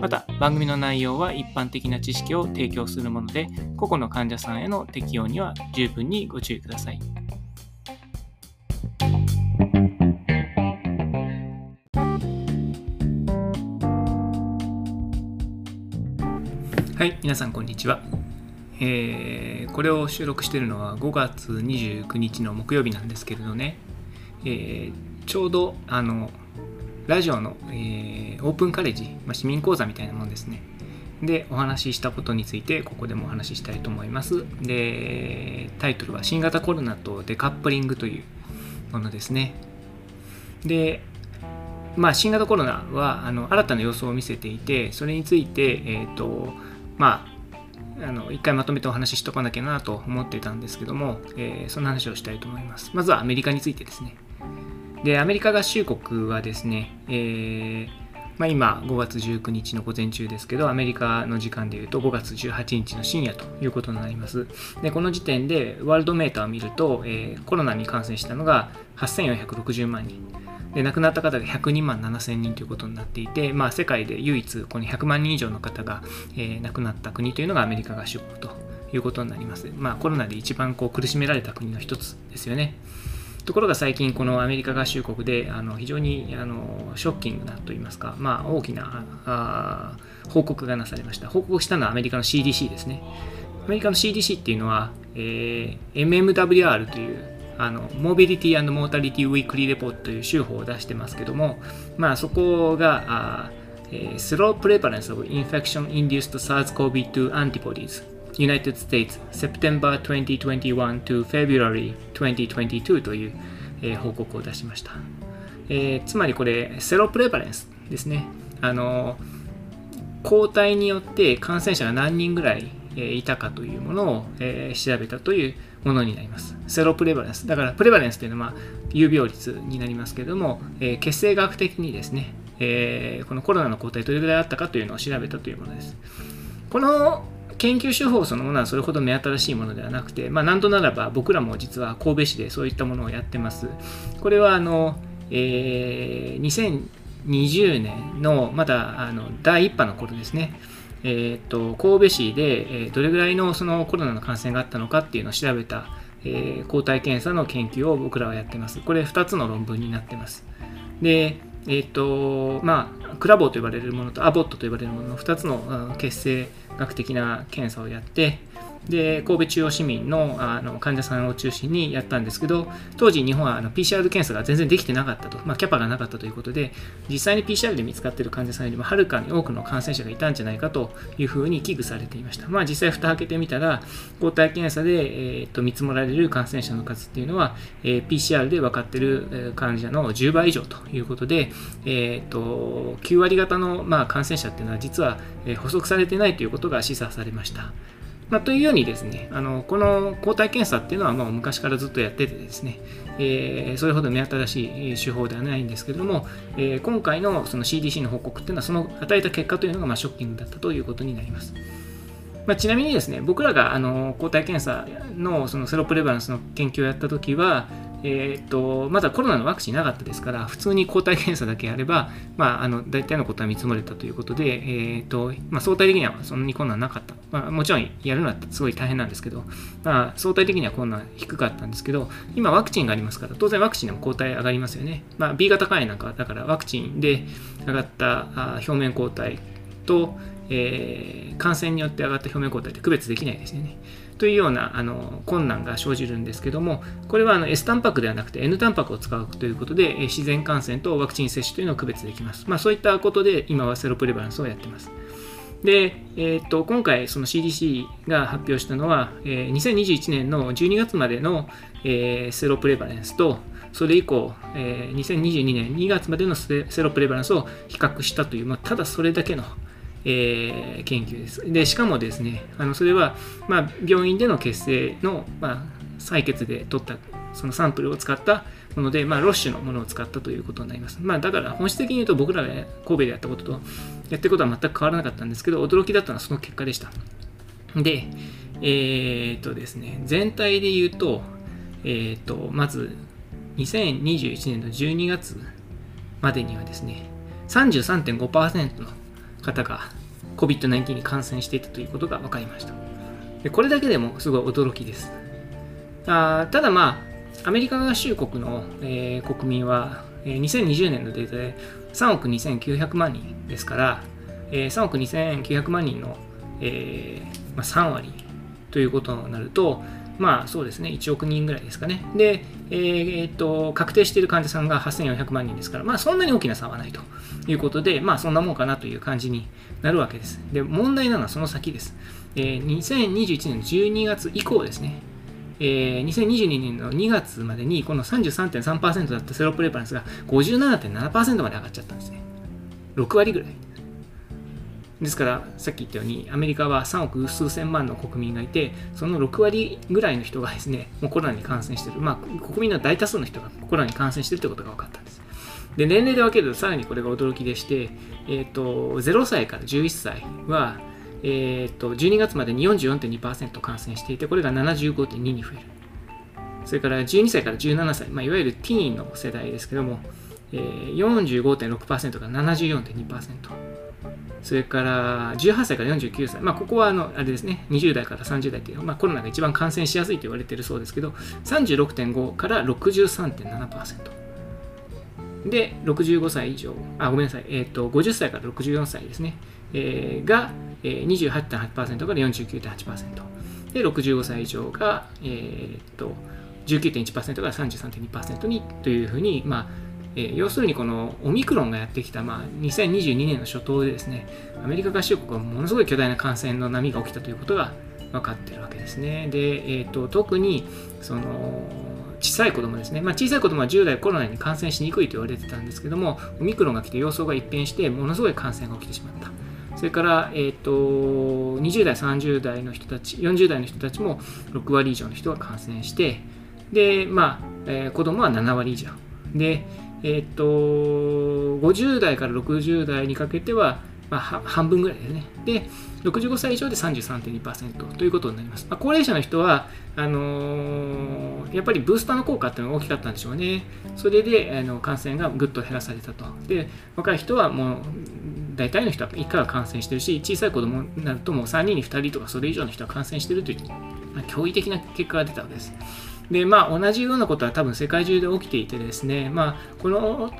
また番組の内容は一般的な知識を提供するもので個々の患者さんへの適用には十分にご注意ください。はい皆さんこんにちは、えー、これを収録しているのは5月29日の木曜日なんですけれどね、えー、ちょうどあのラジオの、えー、オープンカレッジ、まあ、市民講座みたいなもんですね。で、お話ししたことについて、ここでもお話ししたいと思います。で、タイトルは新型コロナとデカップリングというものですね。で、まあ、新型コロナはあの新たな様相を見せていて、それについて、えっ、ー、と、まあ、あの一回まとめてお話ししとかなきゃなと思ってたんですけども、えー、そんな話をしたいと思います。まずはアメリカについてですね。で、アメリカ合衆国はですね、えー、まあ、今5月19日の午前中ですけど、アメリカの時間でいうと5月18日の深夜ということになります。で、この時点でワールドメーターを見ると、えー、コロナに感染したのが8460万人。で亡くなった方が102万7000人ということになっていて、まあ、世界で唯一この100万人以上の方が、えー、亡くなった国というのがアメリカ合衆国ということになります。まあ、コロナで一番こう苦しめられた国の一つですよね。ところが最近このアメリカ合衆国であの非常にあのショッキングなといいますか、まあ、大きなあ報告がなされました。報告したのはアメリカの CDC ですね。アメリカの CDC っていうのは、えー、MMWR というあのモビリティモータリティウィークリーレポートという手法を出してますけども、まあ、そこがあ、えー、Slow Prevalence of Infection Induced SARS-CoV-2 Antibodies United States September 2021 to February 2022という、えー、報告を出しました、えー、つまりこれセロプレバレンスですね。あの抗体によって感染者が何人ぐらい、えー、いたかというものを、えー、調べたというものになります。セロプレバレンス。だからプレバレンスというのは、まあ、有病率になりますけれども、えー、血清学的にですね、えー、このコロナの抗体どれぐらいあったかというのを調べたというものです。この研究手法そのものはそれほど目新しいものではなくて、まあ、なんとならば僕らも実は神戸市でそういったものをやってます。これはあの、えー、2020年のまだあの第1波の頃ですね。えーと、神戸市で、えー、どれぐらいのそのコロナの感染があったのかっていうのを調べた、えー、抗体検査の研究を僕らはやってます。これ2つの論文になってます。で、えっ、ー、と、まあ、クラボーと呼ばれるものとアボットと呼ばれるものの2つの血清学的な検査をやって、で神戸中央市民のあの患者さんを中心にやったんですけど当時日本はあの PCR 検査が全然できてなかったと、まあ、キャパがなかったということで実際に PCR で見つかっている患者さんよりもはるかに多くの感染者がいたんじゃないかというふうに危惧されていました、まあ、実際蓋開けてみたら抗体検査で、えー、と見積もられる感染者の数っていうのは、えー、PCR で分かっている患者の10倍以上ということで、えー、と9割方の、まあ、感染者っていうのは実は、えー、補足されてないということが示唆されました。まあ、というようにですね、あのこの抗体検査っていうのはもう昔からずっとやっててですね、えー、それほど目新しい手法ではないんですけれども、えー、今回のその CDC の報告っていうのはその与えた結果というのがまあショッキングだったということになります。まあ、ちなみにですね、僕らがあの抗体検査のそのセロプレバランスの研究をやったときは、えーと、まだコロナのワクチンなかったですから、普通に抗体検査だけやれば、まあ、あの大体のことは見積もれたということで、えーとまあ、相対的にはそんなに困難なかった。まあ、もちろんやるのはすごい大変なんですけど、まあ、相対的には困難低かったんですけど、今ワクチンがありますから、当然ワクチンでも抗体上がりますよね。まあ、B 型肝炎なんかだからワクチンで上がった表面抗体と、えー、感染によって上がった表面抗体って区別できないですよね。というようなあの困難が生じるんですけども、これはあの S タンパクではなくて N タンパクを使うということで、自然感染とワクチン接種というのを区別できます。まあ、そういったことで今はセロプレバランスをやっています。で、えー、と今回、その CDC が発表したのは、えー、2021年の12月までの、えー、セロプレバレンスと、それ以降、えー、2022年2月までのセロプレバレンスを比較したという、まあ、ただそれだけのえー、研究です。で、しかもですね、あのそれは、まあ、病院での血清の、まあ、採血で取ったそのサンプルを使ったもので、まあ、ロッシュのものを使ったということになります。まあ、だから本質的に言うと僕らが神戸でやったこととやってることは全く変わらなかったんですけど、驚きだったのはその結果でした。で、えー、っとですね、全体で言うと、えー、っと、まず、2021年の12月までにはですね、33.5%の方が COVID-19 に感染していたということが分かりました。でこれだけでもすごい驚きです。あただまあ、アメリカ合衆国の、えー、国民は、えー、2020年のデータで3億2900万人ですから、えー、3億2900万人の、えーまあ、3割ということになると、まあそうですね、1億人ぐらいですかね。で、えー、っと、確定している患者さんが8400万人ですから、まあそんなに大きな差はないということで、まあそんなもんかなという感じになるわけです。で、問題なのはその先です。えー、2021年の12月以降ですね、えー、2022年の2月までにこの33.3%だったセロプレパランスが57.7%まで上がっちゃったんですね。6割ぐらい。ですから、さっき言ったように、アメリカは3億数千万の国民がいて、その6割ぐらいの人がですね、もうコロナに感染している。まあ、国民の大多数の人がコロナに感染しているということが分かったんです。で、年齢で分けるとさらにこれが驚きでして、え、ー、と、0歳から11歳は、えー、と12月までに44.2%感染していて、これが75.2に増える。それから12歳から17歳、まあ、いわゆるティーンの世代ですけども、えー、45.6%が74.2%。それから18歳から49歳、まあ、ここはあのあれですね、20代から30代という、まあ、コロナが一番感染しやすいと言われているそうですけど、36.5から63.7%。で、65歳以上、あ、ごめんなさい、え、ー、と、50歳から64歳ですね、えー、が、えー、28.8%から49.8%。で、65歳以上が、えー、と、19.1%から33.2%にというふうに、まあ、えー、要するにこのオミクロンがやってきた、まあ、2022年の初頭でですね、アメリカ合衆国はものすごい巨大な感染の波が起きたということが分かってるわけですね。で、えーと、特にその小さい子供ですね、まあ、小さい子供は10代コロナに感染しにくいと言われてたんですけども、オミクロンが来て様相が一変して、ものすごい感染が起きてしまった。それから、えーと、20代、30代の人たち、40代の人たちも6割以上の人が感染して、で、まあ、えー、子供は7割以上。で、えっ、と、50代から60代にかけては、まあ、半分ぐらいですね。で、65歳以上で33.2%ということになります。まあ、高齢者の人は、あのー、やっぱりブースターの効果っていうのが大きかったんでしょうね。それであの感染がぐっと減らされたと。で、若い人はもう、大体の人は1回は感染してるし、小さい子供になるともう3人に2人とかそれ以上の人は感染してるという、まあ、驚異的な結果が出たわけです。で、まあ、同じようなことは多分世界中で起きていてですね、まあ、この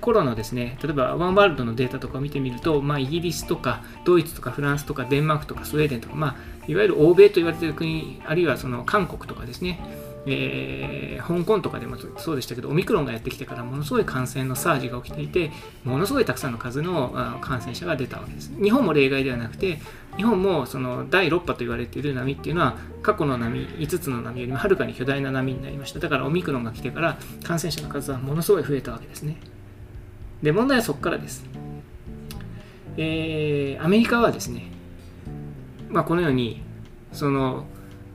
頃のですね、例えばワンワールドのデータとかを見てみると、まあ、イギリスとかドイツとかフランスとかデンマークとかスウェーデンとか、まあ、いわゆる欧米と言われている国、あるいはその韓国とかですね、えー、香港とかでもそうでしたけど、オミクロンがやってきてからものすごい感染のサージが起きていて、ものすごいたくさんの数の感染者が出たわけです。日本も例外ではなくて、日本もその第6波と言われている波っていうのは、過去の波、5つの波よりもはるかに巨大な波になりました。だからオミクロンが来てから感染者の数はものすごい増えたわけですね。で、問題はそこからです。えー、アメリカはですね、まあ、このように、その、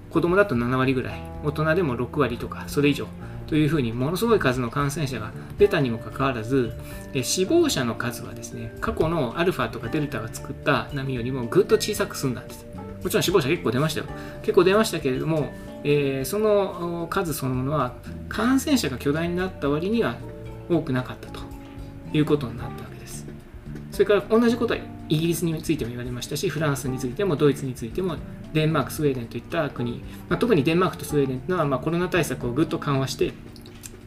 子供だと7割ぐらい、大人でも6割とか、それ以上というふうに、ものすごい数の感染者が出たにもかかわらず、死亡者の数はですね、過去のアルファとかデルタが作った波よりもぐっと小さく済んだんです。もちろん死亡者結構出ましたよ。結構出ましたけれども、え、その数そのものは感染者が巨大になった割には多くなかったということになったわけです。それから同じことはイギリスについても言われましたし、フランスについてもドイツについてもデンマーク、スウェーデンといった国、まあ、特にデンマークとスウェーデンというのは、まあ、コロナ対策をぐっと緩和して、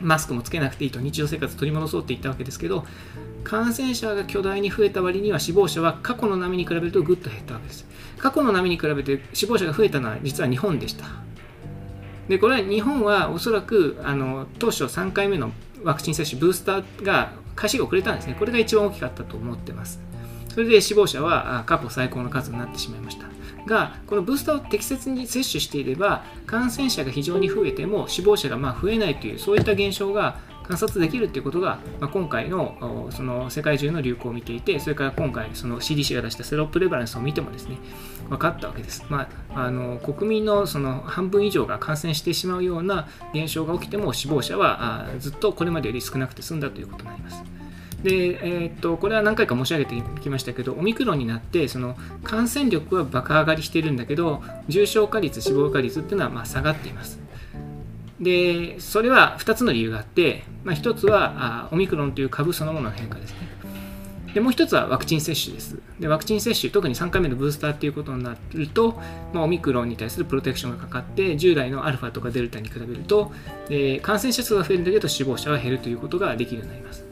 マスクもつけなくていいと日常生活を取り戻そうって言ったわけですけど、感染者が巨大に増えた割には死亡者は過去の波に比べるとぐっと減ったわけです。過去の波に比べて死亡者が増えたのは実は日本でした。で、これは日本はおそらくあの当初3回目のワクチン接種、ブースターが開始が遅れたんですね。これが一番大きかったと思ってます。それで死亡者は過去最高の数になってしまいました。が、このブースターを適切に接種していれば、感染者が非常に増えても死亡者がま増えないという、そういった現象が観察できるっていうことが、まあ、今回のその世界中の流行を見ていてそれから今回その CDC が出したセロプレバレンスを見てもですね分かったわけです、まあ、あの国民のその半分以上が感染してしまうような現象が起きても死亡者はずっとこれまでより少なくて済んだということになります。で、えー、っとこれは何回か申し上げてきましたけどオミクロンになってその感染力は爆上がりしてるんだけど重症化率死亡化率っていうのはま下がっています。でそれは2つの理由があって、まあ、1つはあオミクロンという株そのものの変化ですね。でもう1つはワクチン接種です。でワクチン接種特に3回目のブースターっていうことになると、まあ、オミクロンに対するプロテクションがかかって従来のアルファとかデルタに比べると、え、感染者数が増えるんだけど死亡者は減るということができるようになります。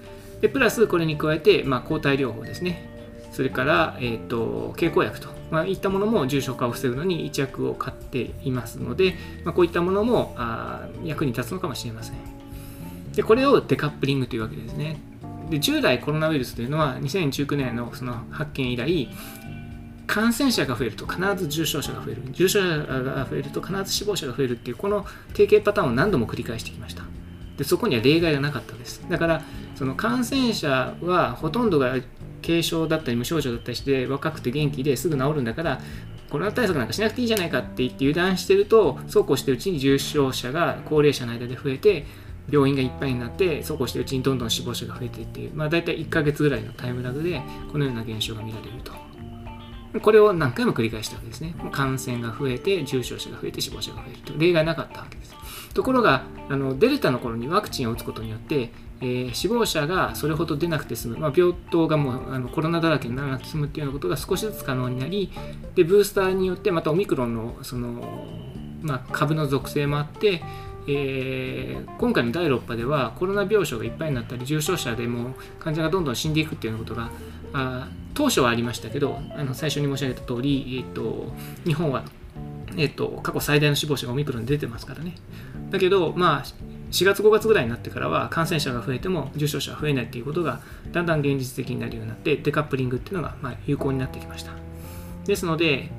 でプラスこれに加えて、まあ、抗体療法ですね。それから、えーと、経口薬と、まあ、いったものも重症化を防ぐのに一役を買っていますので、まあ、こういったものもあ役に立つのかもしれません。でこれをデカップリングというわけですね。で従来コロナウイルスというのは2019年のその発見以来感染者が増えると必ず重症者が増える。重症者が増えると必ず死亡者が増えるっていうこの定型パターンを何度も繰り返してきました。でそこには例外がなかったです。だからその感染者はほとんどが軽症だったり無症状だったりして若くて元気ですぐ治るんだからコロナ対策なんかしなくていいじゃないかって言って油断してるとそうこうしてるうちに重症者が高齢者の間で増えて病院がいっぱいになってそうこうしてるうちにどんどん死亡者が増えていっていう、まあ、大体1ヶ月ぐらいのタイムラグでこのような現象が見られると。これを何回も繰り返したわけですね。感染が増えて、重症者が増えて、死亡者が増えると。例外なかったわけです。ところが、あのデルタの頃にワクチンを打つことによって、えー、死亡者がそれほど出なくて済む、まあ、病棟がもうあのコロナだらけにならなくて済むっていうようなことが少しずつ可能になりでブースターによってまたオミクロンのその、まあ、株の属性もあって、えー、今回の第6波ではコロナ病床がいっぱいになったり重症者でも患者がどんどん死んでいくっていうようなことがあ当初はありましたけどあの最初に申し上げた通り、えーと、日本は、えーと、過去最大の死亡者がオミクロンで出てますからね。だけどまあ4月5月ぐらいになってからは感染者が増えても重症者は増えないということがだんだん現実的になるようになってデカップリングっていうのがま有効になってきました。ですので、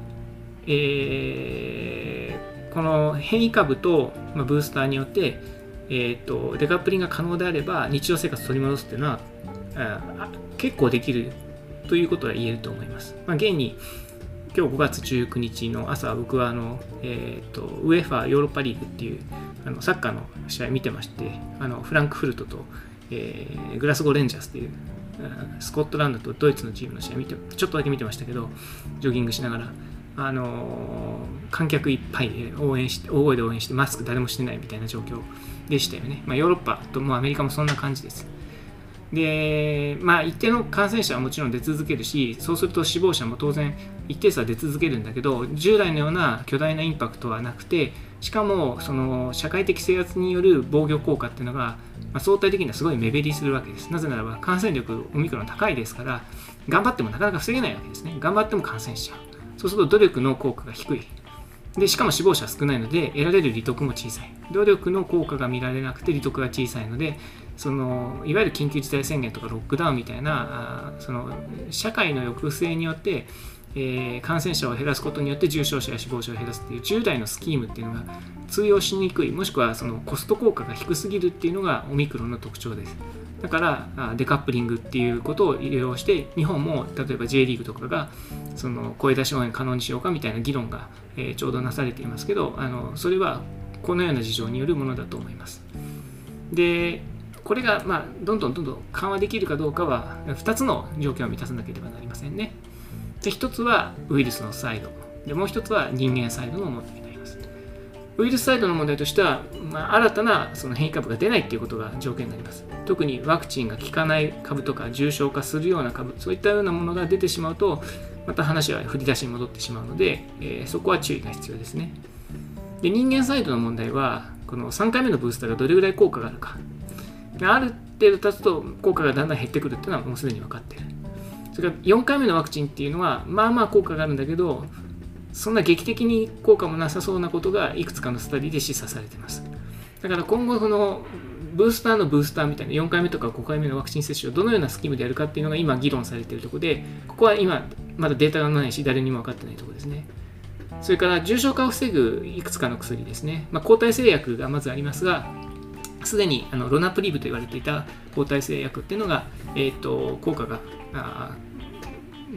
えー、この変異株と、ブースターによって、えーと、デカップリングが可能であれば日常生活を取り戻すっていうのは結構できるということは言えると思います、まあ、現に今日5月19日の朝僕はあの、えーと、ウェファーヨーロッパリーグっていうあのサッカーの試合見てましてあのフランクフルトと、えー、グラスゴーレンジャースっていうスコットランドとドイツのチームの試合見てちょっとだけ見てましたけどジョギングしながら、あのー、観客いっぱいで応援して大声で応援してマスク誰もしてないみたいな状況でしたよね、まあ、ヨーロッパともアメリカもそんな感じです。で、まあ、一定の感染者はもちろん出続けるしそうすると死亡者も当然一定数は出続けるんだけど従来のような巨大なインパクトはなくてしかもその社会的制圧による防御効果っていうのが、まあ、相対的にはすごい目減りするわけです。なぜならば感染力オミクロン高いですから頑張ってもなかなか防げないわけですね。頑張っても感染しちゃう。そうすると努力の効果が低い。でしかも死亡者少ないので得られる利得も小さい。努力の効果が見られなくて利得が小さいのでそのいわゆる緊急事態宣言とかロックダウンみたいなあその社会の抑制によって、えー、感染者を減らすことによって重症者や死亡者を減らすっていう従来のスキームっていうのが通用しにくいもしくはそのコスト効果が低すぎるっていうのがオミクロンの特徴ですだからデカップリングっていうことを利用して日本も例えば J リーグとかがその声出し応援可能にしようかみたいな議論が、え、ちょうどなされていますけどあのそれはこのような事情によるものだと思いますでこれが、まあ、どんどんどんどん緩和できるかどうかは2つの条件を満たさなければなりませんね。で1つはウイルスのサイドでもう1つは人間サイドの問題になります。ウイルスサイドの問題としては、まあ、新たなその変異株が出ないということが条件になります。特にワクチンが効かない株とか重症化するような株そういったようなものが出てしまうとまた話は振り出しに戻ってしまうので、えー、そこは注意が必要ですね。で人間サイドの問題はこの3回目のブースターがどれぐらい効果があるかある程度経つと効果がだんだん減ってくるっていうのはもうすでに分かってるそれから4回目のワクチンっていうのはまあまあ効果があるんだけどそんな劇的に効果もなさそうなことがいくつかのスタディで示唆されてます。だから今後このブースターのブースターみたいな4回目とか5回目のワクチン接種をどのようなスキームでやるかっていうのが今議論されているところでここは今まだデータがないし誰にも分かってないところですね。それから重症化を防ぐいくつかの薬ですね、まあ、抗体製薬がまずありますがすでにあのロナプリーブと言われていた抗体性薬っていうのが、えーと、効果があ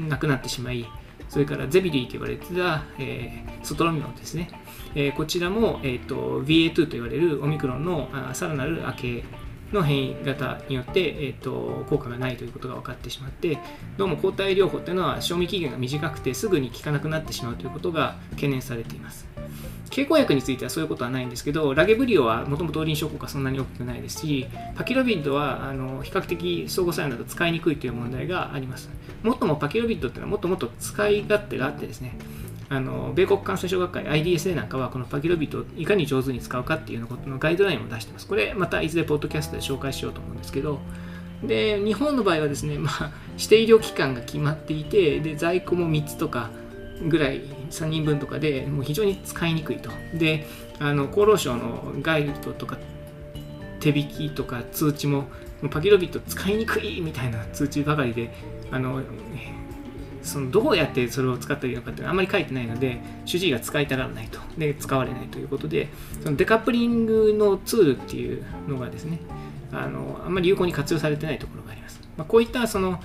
なくなってしまい、それからゼビリーと言われてた、えー、ソトロミノンですね。えー、こちらも、えーと、VA2 と言われるオミクロンのあさらなる明けの変異型によって、えーと、効果がないということが分かってしまってどうも抗体療法というのは賞味期限が短くてすぐに効かなくなってしまうということが懸念されています経口薬についてはそういうことはないんですけどラゲブリオはもともと臨床効果そんなに大きくないですしパキロビッドはあの比較的相互作用など使いにくいという問題がありますもっともパキロビッドっていうのはもっともっと使い勝手があってですねあの米国感染症学会 IDSA なんかはこのパキロビットをいかに上手に使うかっていうのことのガイドラインを出してます。これまたいずれポッドキャストで紹介しようと思うんですけど、で日本の場合はですね、まあ、指定医療機関が決まっていてで在庫も3つとかぐらい3人分とかでもう非常に使いにくいと。であの厚労省のガイドとか手引きとか通知もパキロビット使いにくいみたいな通知ばかりであのそのどうやってそれを使ったらいいのかってあんまり書いてないので主治医が使いたがらないとで使われないということでそのデカプリングのツールっていうのがですねあのあんまり有効に活用されてないところがあります、まあ、こういったその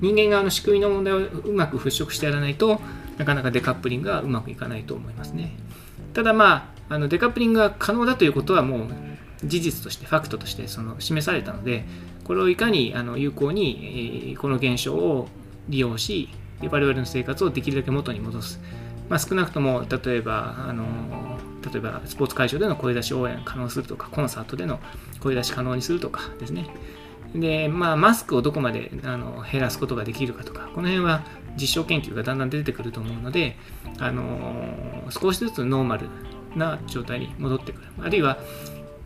人間側の仕組みの問題をうまく払拭してやらないとなかなかデカップリングがうまくいかないと思いますね。ただまああのデカップリングが可能だということはもう事実としてファクトとしてその示されたのでこれをいかにあの有効に、え、この現象を利用し我々の生活をできるだけ元に戻す、まあ、少なくとも例えばあの例えばスポーツ会場での声出し応援可能するとかコンサートでの声出し可能にするとかですね。で、まあ、マスクをどこまであの減らすことができるかとかこの辺は実証研究がだんだん出てくると思うのであの少しずつノーマルな状態に戻ってくる。あるいは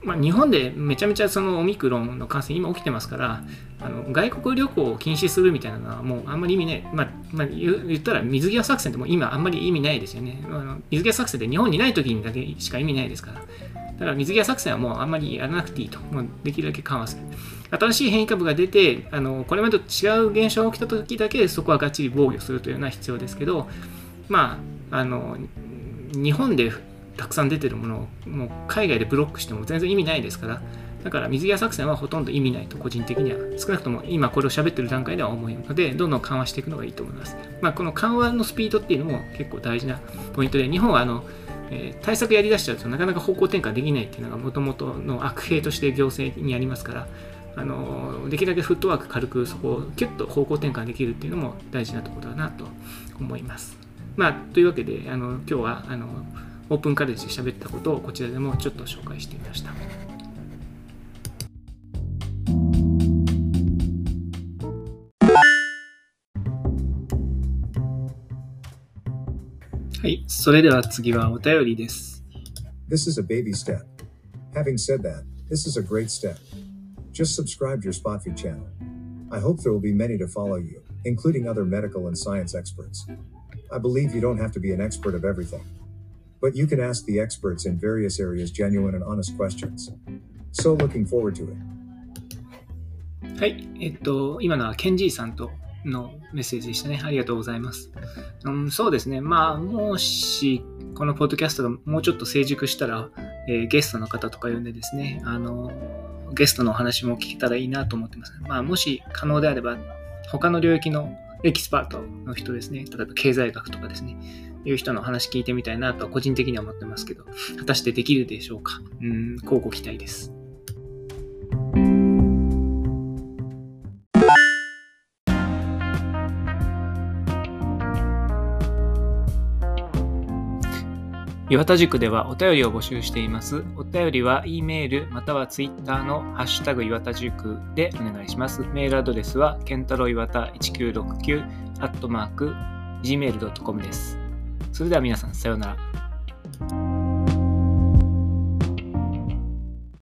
まあ、日本でめちゃめちゃそのオミクロンの感染今起きてますからあの外国旅行を禁止するみたいなのはもうあんまり意味ない、まあまあ、言ったら水際作戦っても今あんまり意味ないですよね。あの水際作戦って日本にない時にだけしか意味ないですから。だから水際作戦はもうあんまりやらなくていいと。もうできるだけ緩和する。新しい変異株が出てあのこれまでと違う現象が起きた時だけそこはがっちり防御するというのは必要ですけどまああの日本でたくさん出てるものをもう海外でブロックしても全然意味ないですからだから水際作戦はほとんど意味ないと個人的には。少なくとも今これを喋ってる段階では思うのでどんどん緩和していくのがいいと思います、まあ、この緩和のスピードっていうのも結構大事なポイントで日本はあのえー、対策やりだしちゃうとなかなか方向転換できないっていうのがもともとの悪兵として行政にありますからあのできるだけフットワーク軽くそこをキュッと方向転換できるっていうのも大事なところだなと思います。まあ、というわけであの今日はあのオープンカレッジで喋ったことをこちらでもちょっと紹介してみました。はい、それでは次はお便りです。This is a baby step. Having said that, this is a great step. Just subscribe your Spotfeed channel. I hope there will be many to follow you, including other medical and science experts. I believe you don't have to be an expert of everything. but you can ask the experts in various areas genuine and honest questions. So looking forward to it. はい、えっと、今のはケンジーさんとのメッセージでしたね。ありがとうございます。うん、そうですね。まあ、もし、このポッドキャストがもうちょっと成熟したら、えー、ゲストの方とか呼んでですね、あの、 ゲストのお話も聞けたらいいなと思ってます。まあ、もし可能であれば、他の領域のエキスパートの人ですね、例えば経済学とかですね、いう人の話聞いてみたいなとは個人的には思ってますけど、果たしてできるでしょうか？うん、こうご期待です。岩田塾ではお便りを募集しています。お便りは E メールまたは Twitter のハッシュタグ岩田塾でお願いします。メールアドレスはケンタロウ岩田1969アットマーク gmail.com です。それでは皆さん、さようなら。